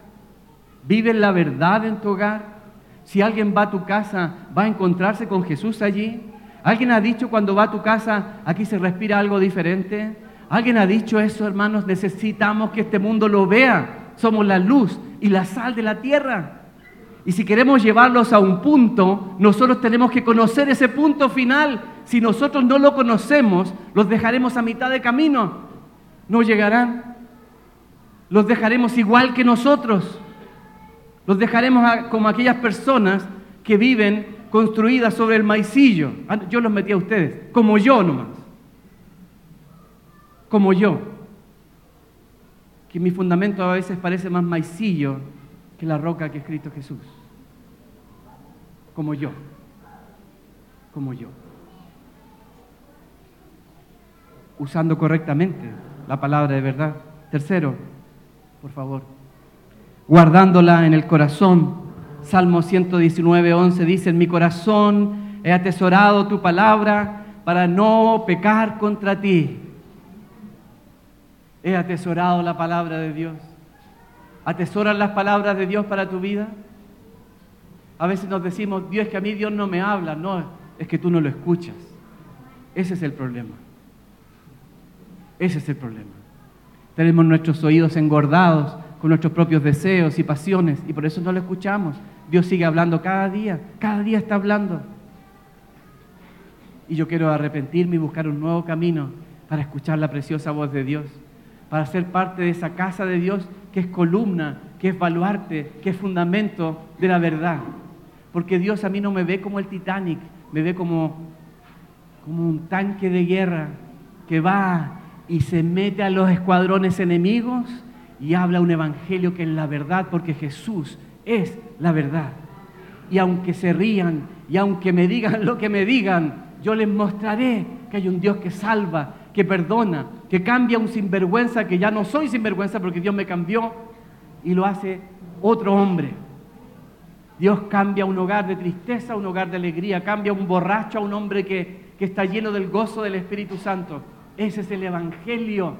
¿Vives la verdad en tu hogar? Si alguien va a tu casa, ¿va a encontrarse con Jesús allí? ¿Alguien ha dicho cuando va a tu casa, aquí se respira algo diferente? ¿Alguien ha dicho eso, hermanos? Necesitamos que este mundo lo vea. Somos la luz y la sal de la tierra. Y si queremos llevarlos a un punto, nosotros tenemos que conocer ese punto final. Si nosotros no lo conocemos, los dejaremos a mitad de camino. No llegarán los dejaremos igual que nosotros. Los dejaremos como aquellas personas que viven construidas sobre el maicillo. Ah, yo los metí a ustedes, como yo nomás. Como yo. Que mi fundamento a veces parece más maicillo que la roca que es Cristo Jesús. Como yo. Como yo. Usando correctamente la palabra de verdad. Tercero, por favor. Guardándola en el corazón. Salmo 119, 11 dice, en mi corazón he atesorado tu palabra para no pecar contra ti. He atesorado la palabra de Dios. ¿Atesoras las palabras de Dios para tu vida? A veces nos decimos, Dios, que a mí Dios no me habla. No, es que tú no lo escuchas. Ese es el problema. Ese es el problema. Tenemos nuestros oídos engordados con nuestros propios deseos y pasiones y por eso no lo escuchamos. Dios sigue hablando cada día, cada día está hablando. Y yo quiero arrepentirme y buscar un nuevo camino para escuchar la preciosa voz de Dios, para ser parte de esa casa de Dios que es columna, que es baluarte, que es fundamento de la verdad. Porque Dios a mí no me ve como el Titanic, me ve como, como un tanque de guerra que va y se mete a los escuadrones enemigos y habla un evangelio que es la verdad, porque Jesús es la verdad. Y aunque se rían y aunque me digan lo que me digan, yo les mostraré que hay un Dios que salva, que perdona, que cambia un sinvergüenza, que ya no soy sinvergüenza porque Dios me cambió y lo hace otro hombre. Dios cambia un hogar de tristeza a un hogar de alegría, cambia un borracho a un hombre que, que está lleno del gozo del Espíritu Santo. Ese es el Evangelio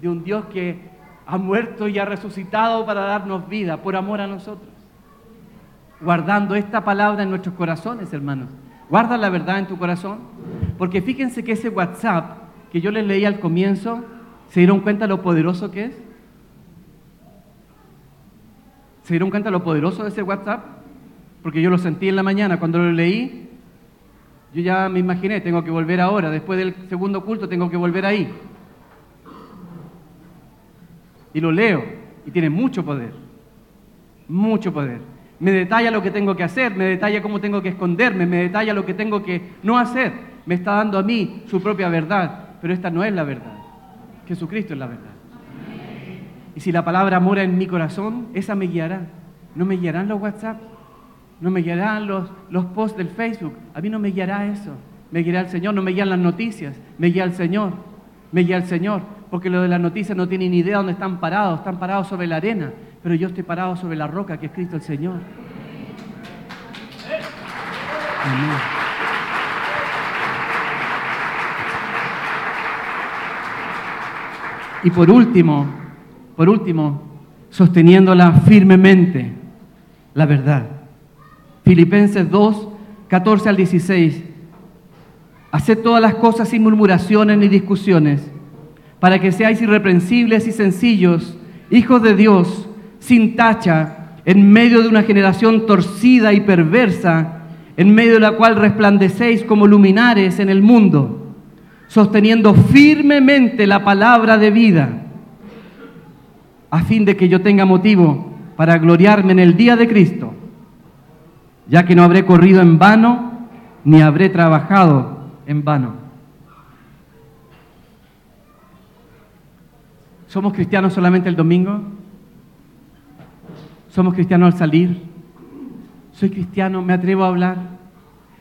de un Dios que ha muerto y ha resucitado para darnos vida por amor a nosotros. Guardando esta palabra en nuestros corazones, hermanos. ¿Guardas la verdad en tu corazón? Porque fíjense que ese WhatsApp que yo les leí al comienzo, ¿se dieron cuenta lo poderoso que es? ¿Se dieron cuenta lo poderoso de ese WhatsApp? Porque yo lo sentí en la mañana cuando lo leí. Yo ya me imaginé, tengo que volver ahora, después del segundo culto tengo que volver ahí. Y lo leo y tiene mucho poder, mucho poder. Me detalla lo que tengo que hacer, me detalla cómo tengo que esconderme, me detalla lo que tengo que no hacer. Me está dando a mí su propia verdad, pero esta no es la verdad. Jesucristo es la verdad. Y si la palabra mora en mi corazón, esa me guiará. No me guiarán los WhatsApp, no me guiarán los, los posts del Facebook. A mí no me guiará eso. Me guiará el Señor, no me guían las noticias, me guía el Señor. Me guía el Señor, porque lo de las noticias no tienen ni idea dónde están parados, están parados sobre la arena, pero yo estoy parado sobre la roca que es Cristo el Señor. Y por último, por último, sosteniéndola firmemente, la verdad. Filipenses 2, 14 al 16. Haced todas las cosas sin murmuraciones ni discusiones, para que seáis irreprensibles y sencillos, hijos de Dios, sin tacha, en medio de una generación torcida y perversa, en medio de la cual resplandecéis como luminares en el mundo, sosteniendo firmemente la palabra de vida, a fin de que yo tenga motivo para gloriarme en el día de Cristo, ya que no habré corrido en vano, ni habré trabajado en vano. ¿Somos cristianos solamente el domingo? ¿Somos cristianos al salir? ¿Soy cristiano? ¿Me atrevo a hablar?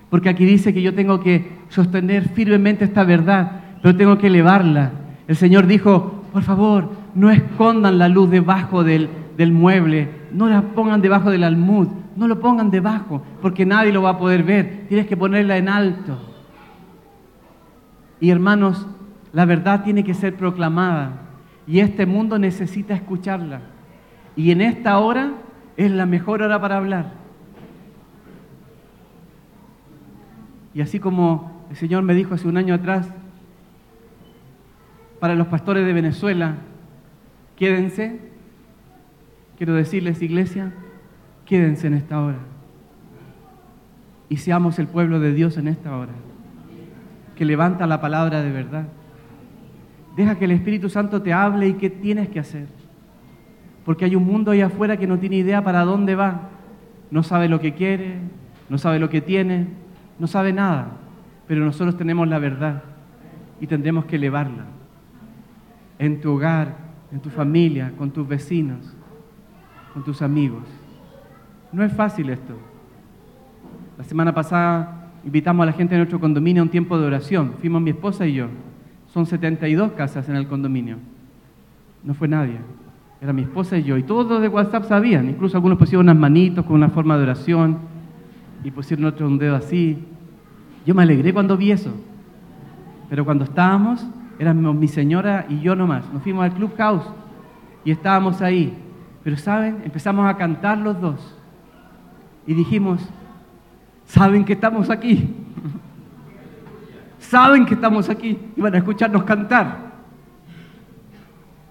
Porque aquí dice que yo tengo que sostener firmemente esta verdad, pero tengo que elevarla. El Señor dijo, por favor, no escondan la luz debajo del, del mueble, no la pongan debajo del almud, no lo pongan debajo, porque nadie lo va a poder ver. Tienes que ponerla en alto. Y hermanos, la verdad tiene que ser proclamada y este mundo necesita escucharla. Y en esta hora es la mejor hora para hablar. Y así como el Señor me dijo hace un año atrás, para los pastores de Venezuela, quédense, quiero decirles, iglesia, quédense en esta hora. Y seamos el pueblo de Dios en esta hora, que levanta la palabra de verdad. Deja que el Espíritu Santo te hable y qué tienes que hacer. Porque hay un mundo ahí afuera que no tiene idea para dónde va. No sabe lo que quiere, no sabe lo que tiene, no sabe nada. Pero nosotros tenemos la verdad y tendremos que elevarla. En tu hogar, en tu familia, con tus vecinos, con tus amigos. No es fácil esto. La semana pasada invitamos a la gente de nuestro condominio a un tiempo de oración. Fuimos mi esposa y yo. Son 72 casas en el condominio. No fue nadie. Era mi esposa y yo. Y todos de WhatsApp sabían. Incluso algunos pusieron unas manitos con una forma de oración. Y pusieron otro un dedo así. Yo me alegré cuando vi eso. Pero cuando estábamos, éramos mi señora y yo nomás. Nos fuimos al Clubhouse y estábamos ahí. Pero ¿saben? Empezamos a cantar los dos. Y dijimos, ¿saben que estamos aquí? saben que estamos aquí y van a escucharnos cantar.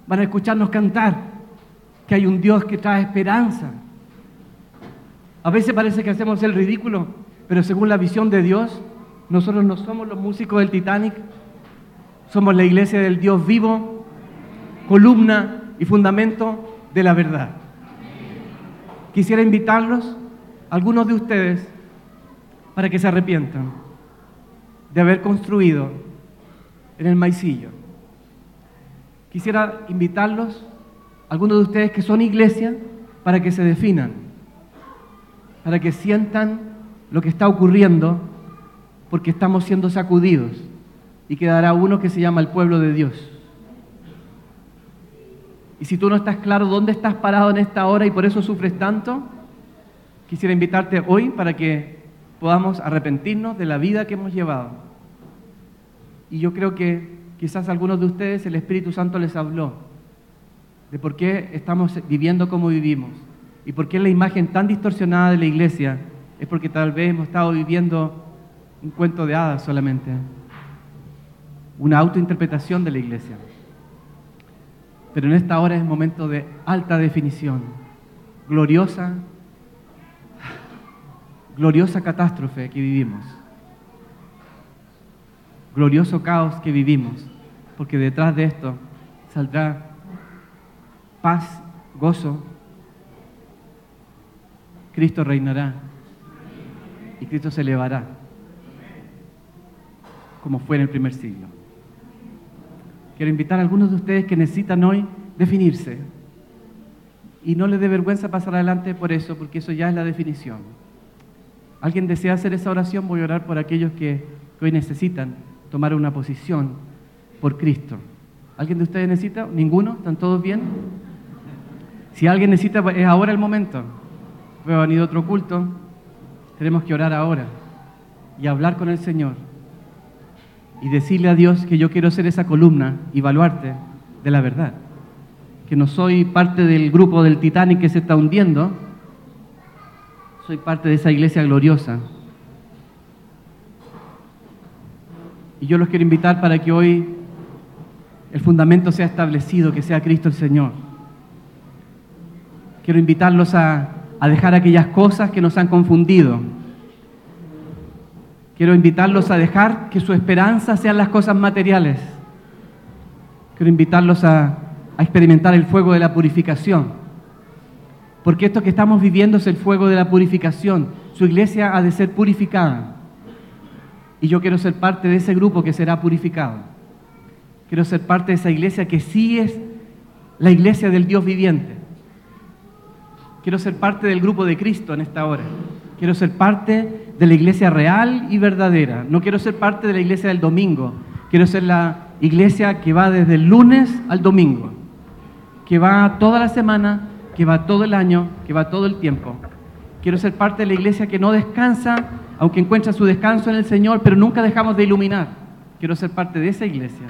Van a escucharnos cantar que hay un Dios que trae esperanza. A veces parece que hacemos el ridículo, pero según la visión de Dios, nosotros no somos los músicos del Titanic, somos la iglesia del Dios vivo, columna y fundamento de la verdad. Quisiera invitarlos, algunos de ustedes, para que se arrepientan de haber construido en el maicillo. Quisiera invitarlos, algunos de ustedes que son iglesia, para que se definan, para que sientan lo que está ocurriendo, porque estamos siendo sacudidos y quedará uno que se llama el pueblo de Dios. Y si tú no estás claro dónde estás parado en esta hora y por eso sufres tanto, quisiera invitarte hoy para que podamos arrepentirnos de la vida que hemos llevado. Y yo creo que quizás algunos de ustedes el Espíritu Santo les habló de por qué estamos viviendo como vivimos y por qué la imagen tan distorsionada de la iglesia es porque tal vez hemos estado viviendo un cuento de hadas solamente, una autointerpretación de la iglesia. Pero en esta hora es momento de alta definición, gloriosa, gloriosa catástrofe que vivimos, glorioso caos que vivimos, porque detrás de esto saldrá paz, gozo. Cristo reinará y Cristo se elevará, como fue en el primer siglo. Quiero invitar a algunos de ustedes que necesitan hoy definirse. Y no les dé vergüenza pasar adelante por eso, porque eso ya es la definición. ¿Alguien desea hacer esa oración? Voy a orar por aquellos que, hoy necesitan tomar una posición por Cristo. ¿Alguien de ustedes necesita? ¿Ninguno? ¿Están todos bien? Si alguien necesita, es ahora el momento. Veo venido otro culto. Tenemos que orar ahora y hablar con el Señor y decirle a Dios que yo quiero ser esa columna y baluarte de la verdad. Que no soy parte del grupo del Titanic que se está hundiendo, soy parte de esa iglesia gloriosa. Y yo los quiero invitar para que hoy el fundamento sea establecido, que sea Cristo el Señor. Quiero invitarlos a, a dejar aquellas cosas que nos han confundido Quiero invitarlos a dejar que su esperanza sean las cosas materiales. Quiero invitarlos a, experimentar el fuego de la purificación. Porque esto que estamos viviendo es el fuego de la purificación. Su iglesia ha de ser purificada. Y yo quiero ser parte de ese grupo que será purificado. Quiero ser parte de esa iglesia que sí es la iglesia del Dios viviente. Quiero ser parte del grupo de Cristo en esta hora. Quiero ser parte de la iglesia real y verdadera. No quiero ser parte de la iglesia del domingo. Quiero ser la iglesia que va desde el lunes al domingo, que va toda la semana, que va todo el año, que va todo el tiempo. Quiero ser parte de la iglesia que no descansa, aunque encuentra su descanso en el Señor, pero nunca dejamos de iluminar. Quiero ser parte de esa iglesia.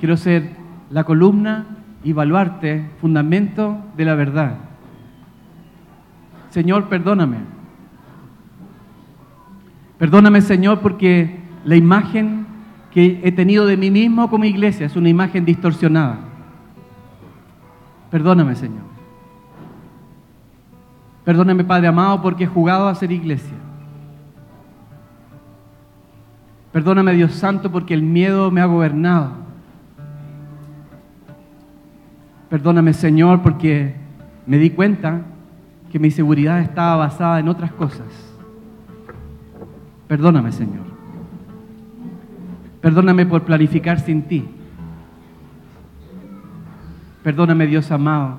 Quiero ser la columna y baluarte, fundamento de la verdad. Señor, perdóname Perdóname, Señor, porque la imagen que he tenido de mí mismo como iglesia es una imagen distorsionada. Perdóname, Señor. Perdóname, Padre amado, porque he jugado a ser iglesia. Perdóname, Dios Santo, porque el miedo me ha gobernado. Perdóname, Señor, porque me di cuenta que mi seguridad estaba basada en otras cosas. Perdóname, Señor. Perdóname por planificar sin ti. Perdóname, Dios amado.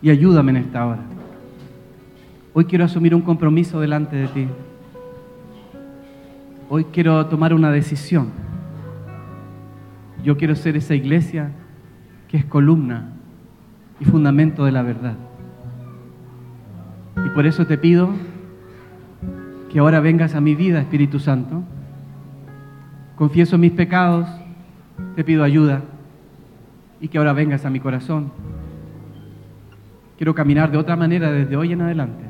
Y ayúdame en esta hora. Hoy quiero asumir un compromiso delante de ti. Hoy quiero tomar una decisión. Yo quiero ser esa iglesia que es columna y fundamento de la verdad. Y por eso te pido que ahora vengas a mi vida, Espíritu Santo. Confieso mis pecados, te pido ayuda y que ahora vengas a mi corazón. Quiero caminar de otra manera desde hoy en adelante.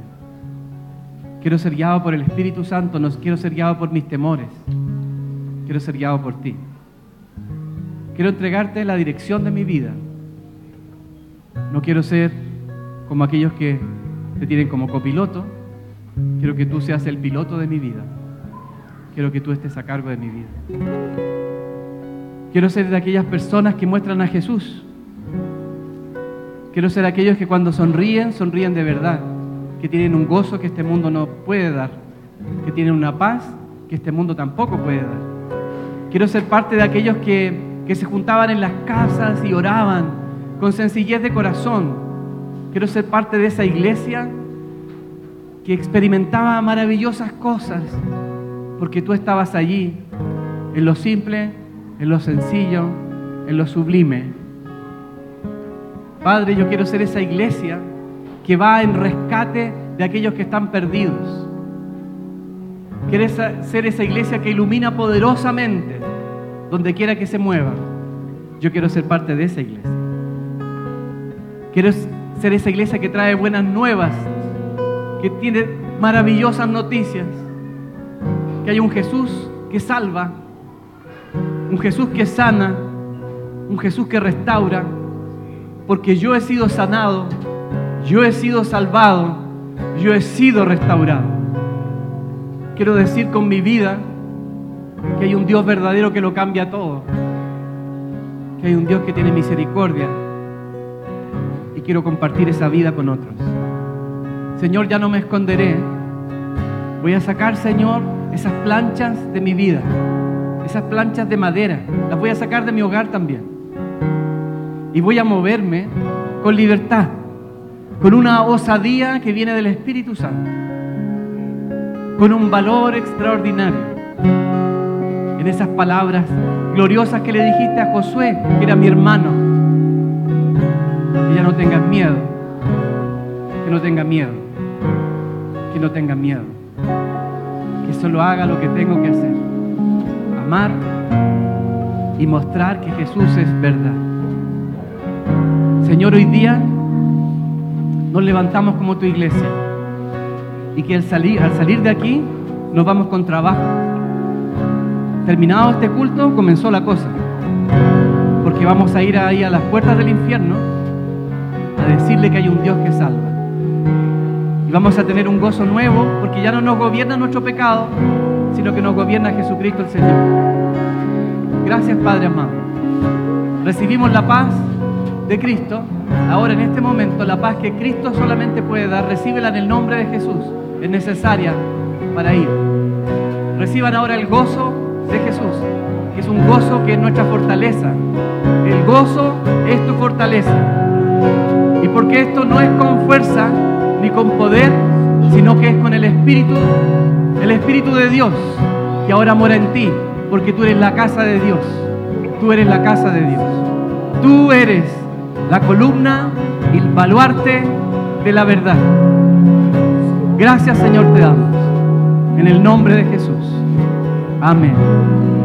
Quiero ser guiado por el Espíritu Santo, no quiero ser guiado por mis temores. Quiero ser guiado por ti. Quiero entregarte la dirección de mi vida. No quiero ser como aquellos que te tienen como copiloto, Quiero que tú seas el piloto de mi vida. Quiero que tú estés a cargo de mi vida. Quiero ser de aquellas personas que muestran a Jesús. Quiero ser aquellos que cuando sonríen, sonríen de verdad. Que tienen un gozo que este mundo no puede dar. Que tienen una paz que este mundo tampoco puede dar. Quiero ser parte de aquellos que, que se juntaban en las casas y oraban con sencillez de corazón. Quiero ser parte de esa iglesia que experimentaba maravillosas cosas, porque tú estabas allí, en lo simple, en lo sencillo, en lo sublime. Padre, yo quiero ser esa iglesia que va en rescate de aquellos que están perdidos. Quiero ser esa iglesia que ilumina poderosamente donde quiera que se mueva. Yo quiero ser parte de esa iglesia. Quiero ser esa iglesia que trae buenas nuevas que tiene maravillosas noticias, que hay un Jesús que salva, un Jesús que sana, un Jesús que restaura, porque yo he sido sanado, yo he sido salvado, yo he sido restaurado. Quiero decir con mi vida que hay un Dios verdadero que lo cambia todo, que hay un Dios que tiene misericordia y quiero compartir esa vida con otros. Señor, ya no me esconderé. Voy a sacar, Señor, esas planchas de mi vida, esas planchas de madera, las voy a sacar de mi hogar también. Y voy a moverme con libertad, con una osadía que viene del Espíritu Santo, con un valor extraordinario. En esas palabras gloriosas que le dijiste a Josué, que era mi hermano, que ya no tengas miedo, que no tenga miedo, que no tenga miedo, que solo haga lo que tengo que hacer, amar y mostrar que Jesús es verdad. Señor, hoy día nos levantamos como tu iglesia y que al salir, al salir de aquí nos vamos con trabajo. Terminado este culto, comenzó la cosa, porque vamos a ir ahí a las puertas del infierno a decirle que hay un Dios que salva. Y vamos a tener un gozo nuevo porque ya no nos gobierna nuestro pecado, sino que nos gobierna Jesucristo el Señor. Gracias Padre amado. Recibimos la paz de Cristo. Ahora en este momento la paz que Cristo solamente puede dar, recíbela en el nombre de Jesús. Es necesaria para ir. Reciban ahora el gozo de Jesús, que es un gozo que es nuestra fortaleza. El gozo es tu fortaleza. Y porque esto no es con fuerza ni con poder, sino que es con el Espíritu, el Espíritu de Dios, que ahora mora en ti, porque tú eres la casa de Dios. Tú eres la casa de Dios. Tú eres la columna y el baluarte de la verdad. Gracias Señor te damos. En el nombre de Jesús. Amén.